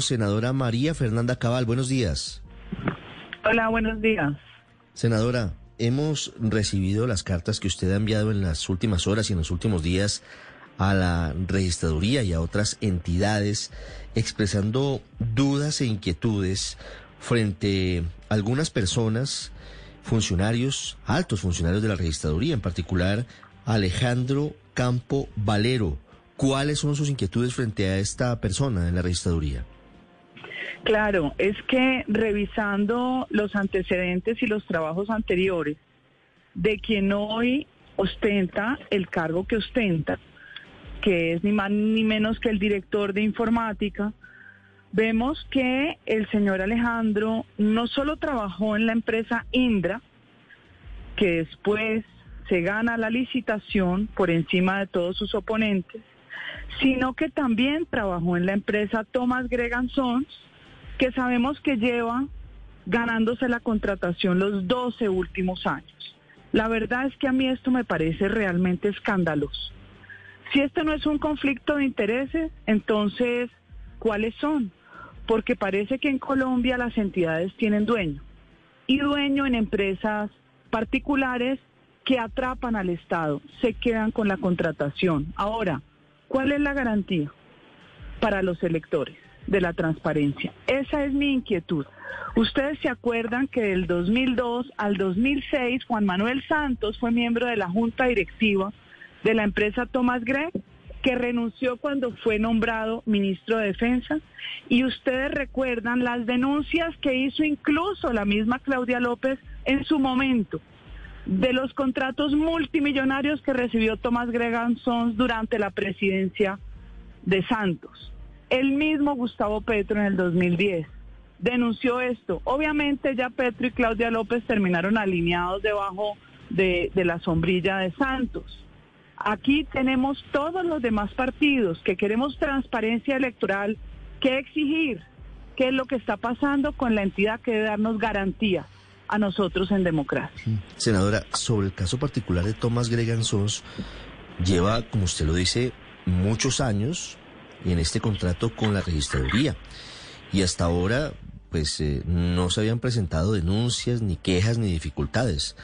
senadora María Fernanda Cabal. Buenos días. Hola, buenos días. Senadora, hemos recibido las cartas que usted ha enviado en las últimas horas y en los últimos días a la registraduría y a otras entidades expresando dudas e inquietudes frente a algunas personas, funcionarios, altos funcionarios de la registraduría, en particular Alejandro Campo Valero. ¿Cuáles son sus inquietudes frente a esta persona en la registraduría? Claro, es que revisando los antecedentes y los trabajos anteriores de quien hoy ostenta el cargo que ostenta, que es ni más ni menos que el director de informática, vemos que el señor Alejandro no solo trabajó en la empresa Indra, que después se gana la licitación por encima de todos sus oponentes, sino que también trabajó en la empresa Thomas Gregan Sons, que sabemos que lleva ganándose la contratación los 12 últimos años. La verdad es que a mí esto me parece realmente escandaloso. Si esto no es un conflicto de intereses, entonces, ¿cuáles son? Porque parece que en Colombia las entidades tienen dueño y dueño en empresas particulares que atrapan al Estado, se quedan con la contratación. Ahora, ¿cuál es la garantía para los electores? De la transparencia. Esa es mi inquietud. Ustedes se acuerdan que del 2002 al 2006 Juan Manuel Santos fue miembro de la junta directiva de la empresa Thomas Gregg, que renunció cuando fue nombrado ministro de Defensa. Y ustedes recuerdan las denuncias que hizo incluso la misma Claudia López en su momento de los contratos multimillonarios que recibió Thomas Gregan Sons durante la presidencia de Santos. El mismo Gustavo Petro en el 2010 denunció esto. Obviamente ya Petro y Claudia López terminaron alineados debajo de, la sombrilla de Santos. Aquí tenemos todos los demás partidos que queremos transparencia electoral, que exigir qué es lo que está pasando con la entidad que debe darnos garantía a nosotros en democracia. Senadora, sobre el caso particular de Tomás Gregan Sons, lleva, como usted lo dice, muchos años en este contrato con la registraduría. Y hasta ahora, pues eh, no se habían presentado denuncias, ni quejas, ni dificultades.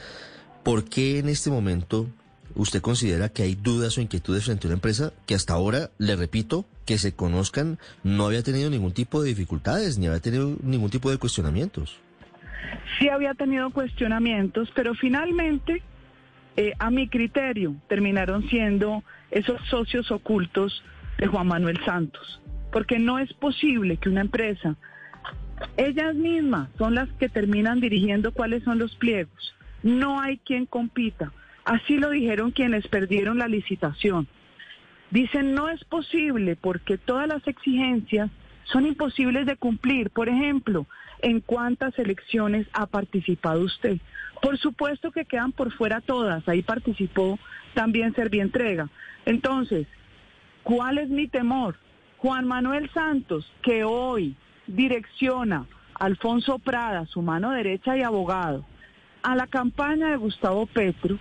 ¿Por qué en este momento usted considera que hay dudas o inquietudes frente a una empresa que hasta ahora, le repito, que se conozcan, no había tenido ningún tipo de dificultades, ni había tenido ningún tipo de cuestionamientos? Sí había tenido cuestionamientos, pero finalmente, eh, a mi criterio, terminaron siendo esos socios ocultos de Juan Manuel Santos, porque no es posible que una empresa, ellas mismas son las que terminan dirigiendo cuáles son los pliegos, no hay quien compita, así lo dijeron quienes perdieron la licitación. Dicen no es posible porque todas las exigencias son imposibles de cumplir. Por ejemplo, ¿en cuántas elecciones ha participado usted? Por supuesto que quedan por fuera todas. Ahí participó también Servientrega. Entonces, ¿Cuál es mi temor? Juan Manuel Santos, que hoy direcciona Alfonso Prada, su mano derecha y abogado, a la campaña de Gustavo Petro,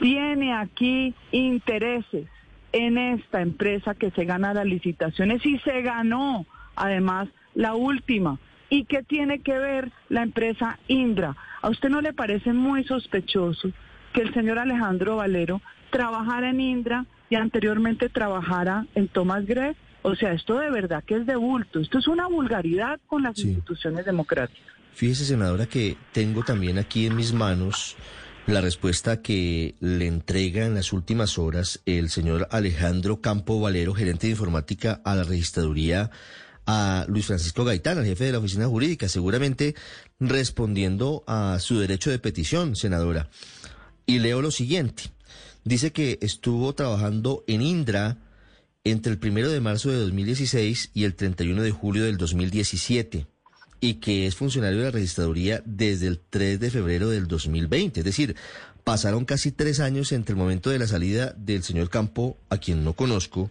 tiene aquí intereses en esta empresa que se gana las licitaciones y se ganó además la última. ¿Y qué tiene que ver la empresa Indra? ¿A usted no le parece muy sospechoso que el señor Alejandro Valero trabajara en Indra y anteriormente trabajara en Thomas Gregg. O sea, esto de verdad que es de bulto. Esto es una vulgaridad con las instituciones democráticas. Fíjese, senadora, que tengo también aquí en mis manos la respuesta que le entrega en las últimas horas el señor Alejandro Campo Valero, gerente de informática a la registraduría, a Luis Francisco Gaitán, al jefe de la oficina jurídica, seguramente respondiendo a su derecho de petición, senadora. Y leo lo siguiente dice que estuvo trabajando en Indra entre el primero de marzo de 2016 y el 31 de julio del 2017 y que es funcionario de la registraduría desde el 3 de febrero del 2020. Es decir, pasaron casi tres años entre el momento de la salida del señor Campo, a quien no conozco,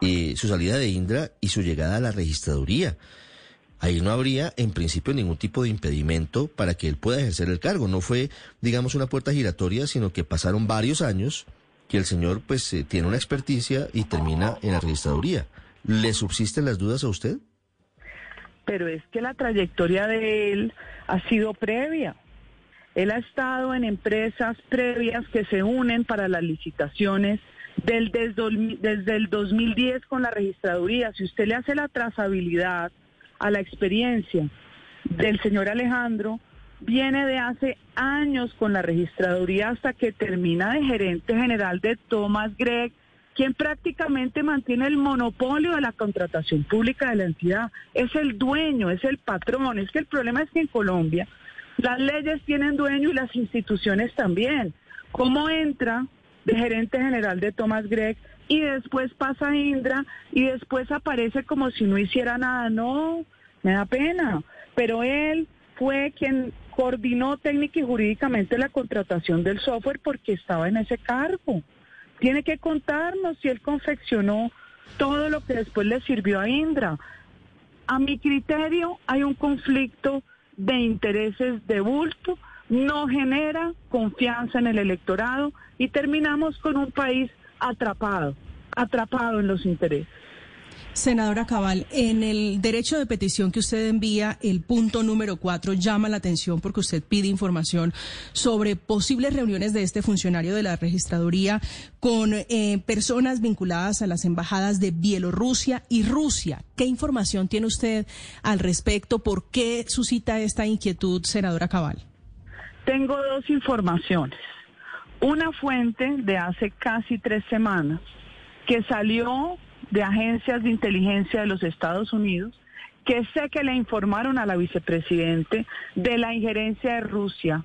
eh, su salida de Indra y su llegada a la registraduría ahí no habría en principio ningún tipo de impedimento para que él pueda ejercer el cargo. No fue, digamos, una puerta giratoria, sino que pasaron varios años que el señor pues eh, tiene una experticia y termina en la registraduría. ¿Le subsisten las dudas a usted? pero es que la trayectoria de él ha sido previa. Él ha estado en empresas previas que se unen para las licitaciones del, desde, el 2010 con la registraduría. Si usted le hace la trazabilidad a la experiencia del señor Alejandro, viene de hace años con la registraduría hasta que termina de gerente general de Thomas Gregg, quien prácticamente mantiene el monopolio de la contratación pública de la entidad. Es el dueño, es el patrón. Es que el problema es que en Colombia las leyes tienen dueño y las instituciones también. ¿Cómo entra de gerente general de Thomas Gregg y después pasa Indra y después aparece como si no hiciera nada? No, me da pena. Pero él fue quien coordinó técnica y jurídicamente la contratación del software porque estaba en ese cargo. Tiene que contarnos si él confeccionó todo lo que después le sirvió a Indra. A mi criterio hay un conflicto de intereses de bulto, no genera confianza en el electorado y terminamos con un país atrapado, atrapado en los intereses. Senadora Cabal, en el derecho de petición que usted envía, el punto número cuatro llama la atención porque usted pide información sobre posibles reuniones de este funcionario de la registraduría con eh, personas vinculadas a las embajadas de Bielorrusia y Rusia. ¿Qué información tiene usted al respecto? ¿Por qué suscita esta inquietud, senadora Cabal? Tengo dos informaciones. Una fuente de hace casi tres semanas que salió de agencias de inteligencia de los Estados Unidos que sé que le informaron a la vicepresidente de la injerencia de Rusia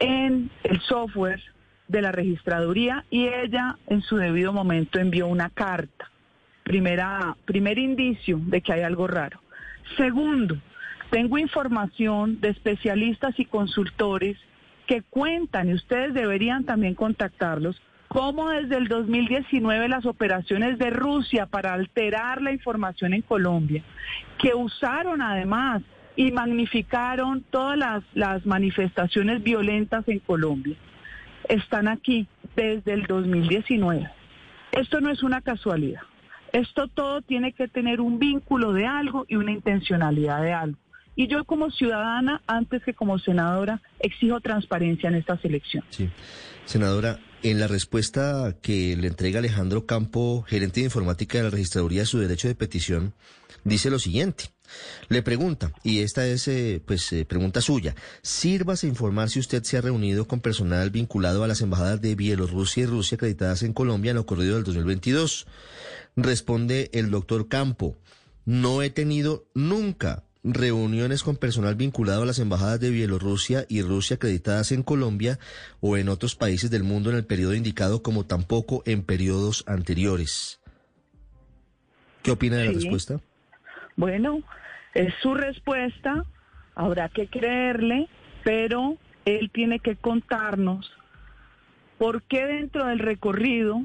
en el software de la registraduría y ella en su debido momento envió una carta. Primera, primer indicio de que hay algo raro. Segundo, tengo información de especialistas y consultores que cuentan, y ustedes deberían también contactarlos, cómo desde el 2019 las operaciones de Rusia para alterar la información en Colombia, que usaron además y magnificaron todas las, las manifestaciones violentas en Colombia, están aquí desde el 2019. Esto no es una casualidad. Esto todo tiene que tener un vínculo de algo y una intencionalidad de algo. Y yo como ciudadana, antes que como senadora, exijo transparencia en esta selección. Sí. Senadora, en la respuesta que le entrega Alejandro Campo, gerente de informática de la registraduría de su derecho de petición, dice lo siguiente. Le pregunta, y esta es eh, pues eh, pregunta suya, sírvase informar si usted se ha reunido con personal vinculado a las embajadas de Bielorrusia y Rusia acreditadas en Colombia en lo ocurrido del 2022. Responde el doctor Campo, no he tenido nunca reuniones con personal vinculado a las embajadas de Bielorrusia y Rusia acreditadas en Colombia o en otros países del mundo en el periodo indicado como tampoco en periodos anteriores. ¿Qué opina de la respuesta? Bueno, es su respuesta, habrá que creerle, pero él tiene que contarnos por qué dentro del recorrido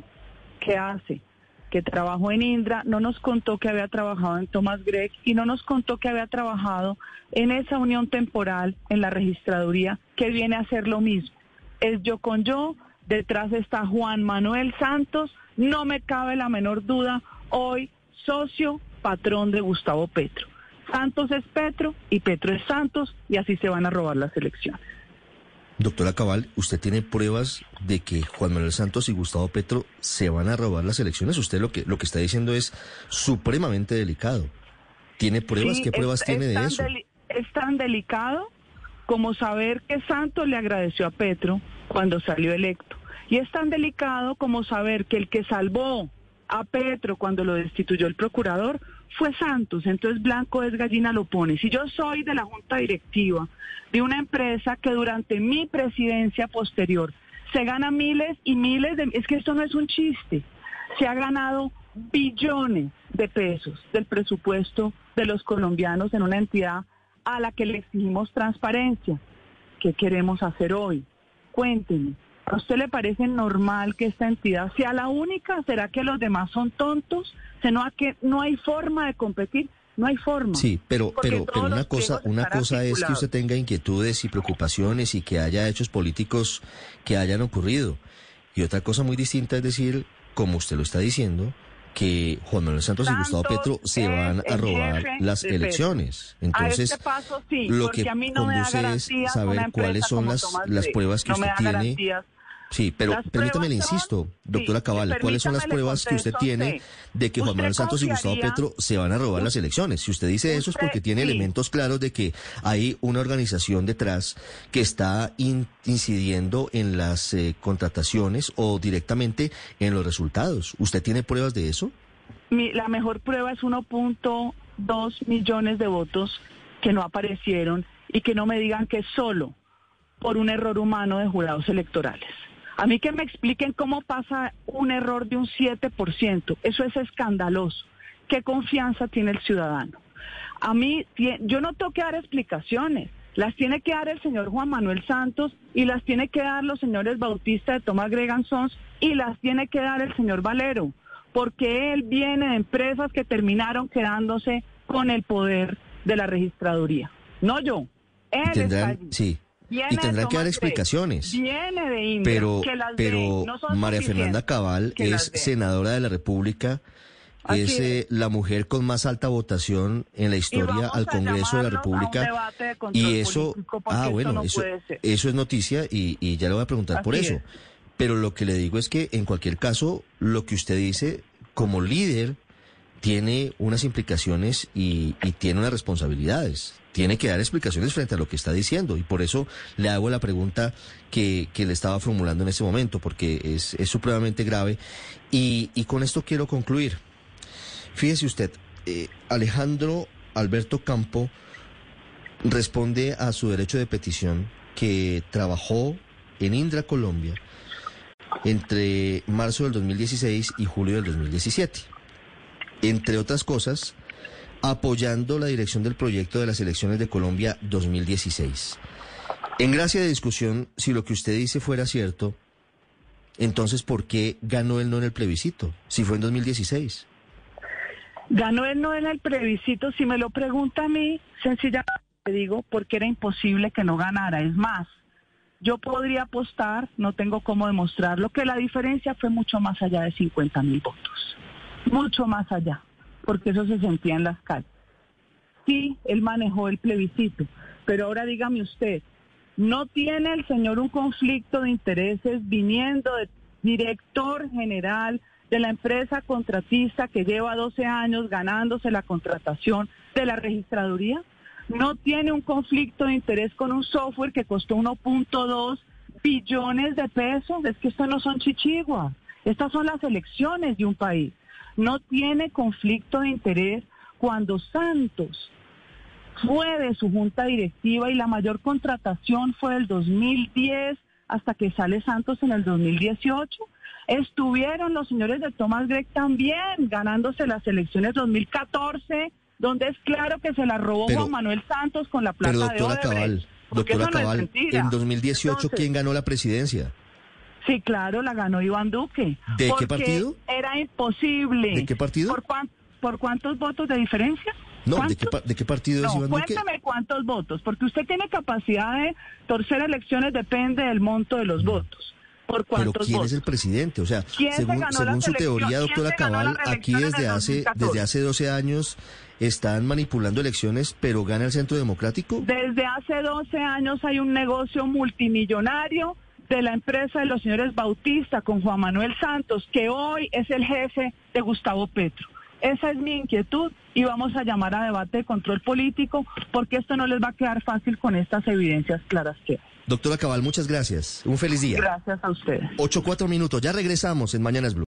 que hace que trabajó en Indra, no nos contó que había trabajado en Thomas Gregg y no nos contó que había trabajado en esa unión temporal en la registraduría que viene a hacer lo mismo. Es yo con yo, detrás está Juan Manuel Santos, no me cabe la menor duda, hoy socio, patrón de Gustavo Petro. Santos es Petro y Petro es Santos y así se van a robar las elecciones. Doctora Cabal, ¿usted tiene pruebas de que Juan Manuel Santos y Gustavo Petro se van a robar las elecciones? Usted lo que, lo que está diciendo es supremamente delicado. ¿Tiene pruebas? ¿Qué pruebas tiene de eso? Es tan delicado como saber que Santos le agradeció a Petro cuando salió electo. Y es tan delicado como saber que el que salvó a Petro cuando lo destituyó el procurador fue Santos, entonces Blanco es gallina lo pone. Si yo soy de la junta directiva de una empresa que durante mi presidencia posterior se gana miles y miles de... Es que esto no es un chiste. Se ha ganado billones de pesos del presupuesto de los colombianos en una entidad a la que le exigimos transparencia. ¿Qué queremos hacer hoy? Cuéntenme. ¿A usted le parece normal que esta entidad sea la única? ¿Será que los demás son tontos? ¿Será que no hay forma de competir? No hay forma. Sí, pero, pero, pero una cosa, una cosa es que usted tenga inquietudes y preocupaciones y que haya hechos políticos que hayan ocurrido. Y otra cosa muy distinta es decir, como usted lo está diciendo, que Juan Manuel Santos, y Gustavo Petro se van a robar las elecciones. Entonces, lo que conduce es saber cuáles son las, las pruebas que usted tiene. Sí, pero permítame, le insisto, doctora Cabal, ¿cuáles son las pruebas que usted tiene de que Juan Manuel Santos y Gustavo Petro se van a robar las elecciones? Si usted dice eso es porque tiene elementos claros de que hay una organización detrás que está incidiendo en las eh, contrataciones o directamente en los resultados. ¿Usted tiene pruebas de eso? la mejor prueba es 1.2 millones de votos que no aparecieron y que no me digan que solo por un error humano de jurados electorales. A mí que me expliquen cómo pasa un error de un 7%. Eso es escandaloso. ¿Qué confianza tiene el ciudadano? A mí, yo no tengo que dar explicaciones. Las tiene que dar el señor Juan Manuel Santos y las tiene que dar los señores Bautista de Tomás Gregan Sons y las tiene que dar el señor Valero, porque él viene de empresas que terminaron quedándose con el poder de la registraduría. No yo. Él Sí y tendrán que dar explicaciones. Viene de pero, pero María Fernanda Cabal es senadora de la República. es eh, la mujer con más alta votación en la historia al Congreso de la República. y eso, ah, bueno, eso, eso, es noticia y, y, ya le voy a preguntar por eso. Pero lo que le digo es que en cualquier caso, lo que usted dice como líder tiene unas implicaciones y, y tiene unas responsabilidades tiene que dar explicaciones frente a lo que está diciendo. Y por eso le hago la pregunta que, le estaba formulando en ese momento, porque es, supremamente grave. Y, con esto quiero concluir. Fíjese usted, eh, Alejandro Alberto Campo responde a su derecho de petición que trabajó en Indra, Colombia, entre marzo del 2016 y julio del 2017. Entre otras cosas, apoyando la dirección del proyecto de las elecciones de Colombia 2016. En gracia de discusión, si lo que usted dice fuera cierto, entonces ¿por qué ganó el no en el plebiscito, si fue en 2016? Ganó el no en el plebiscito, si me lo pregunta a mí, sencillamente digo, porque era imposible que no ganara. Es más, yo podría apostar, no tengo cómo demostrarlo, que la diferencia fue mucho más allá de 50 mil votos. Mucho más allá porque eso se sentía en las calles. Sí, él manejó el plebiscito, pero ahora dígame usted, ¿no tiene el señor un conflicto de intereses viniendo de director general de la empresa contratista que lleva 12 años ganándose la contratación de la registraduría? ¿No tiene un conflicto de interés con un software que costó 1.2 billones de pesos? Es que esto no son chichiguas, estas son las elecciones de un país no tiene conflicto de interés cuando Santos fue de su junta directiva y la mayor contratación fue del 2010 hasta que sale Santos en el 2018. Estuvieron los señores de Thomas Gregg también ganándose las elecciones 2014, donde es claro que se la robó Juan Manuel Santos con la plata pero doctora Cabal, doctora Cabal, en 2018 ¿quién ganó la presidencia? Sí, claro, la ganó Iván Duque. ¿De qué partido? Era imposible. ¿De qué partido? ¿Por, cuántos votos de diferencia? No, ¿de qué, partido es Iván Duque? Cuéntame cuántos votos, porque usted tiene capacidad de torcer elecciones, depende del monto de los votos. ¿Por cuántos Pero ¿quién es el presidente? O sea, según, su teoría, doctora Cabal, aquí desde hace, desde hace 12 años están manipulando elecciones, pero gana el Centro Democrático. Desde hace 12 años hay un negocio multimillonario de la empresa de los señores Bautista con Juan Manuel Santos, que hoy es el jefe de Gustavo Petro. Esa es mi inquietud y vamos a llamar a debate de control político porque esto no les va a quedar fácil con estas evidencias claras que Doctora Cabal, muchas gracias. Un feliz día. Gracias a ustedes. Ocho, cuatro minutos. Ya regresamos en Mañanas Blue.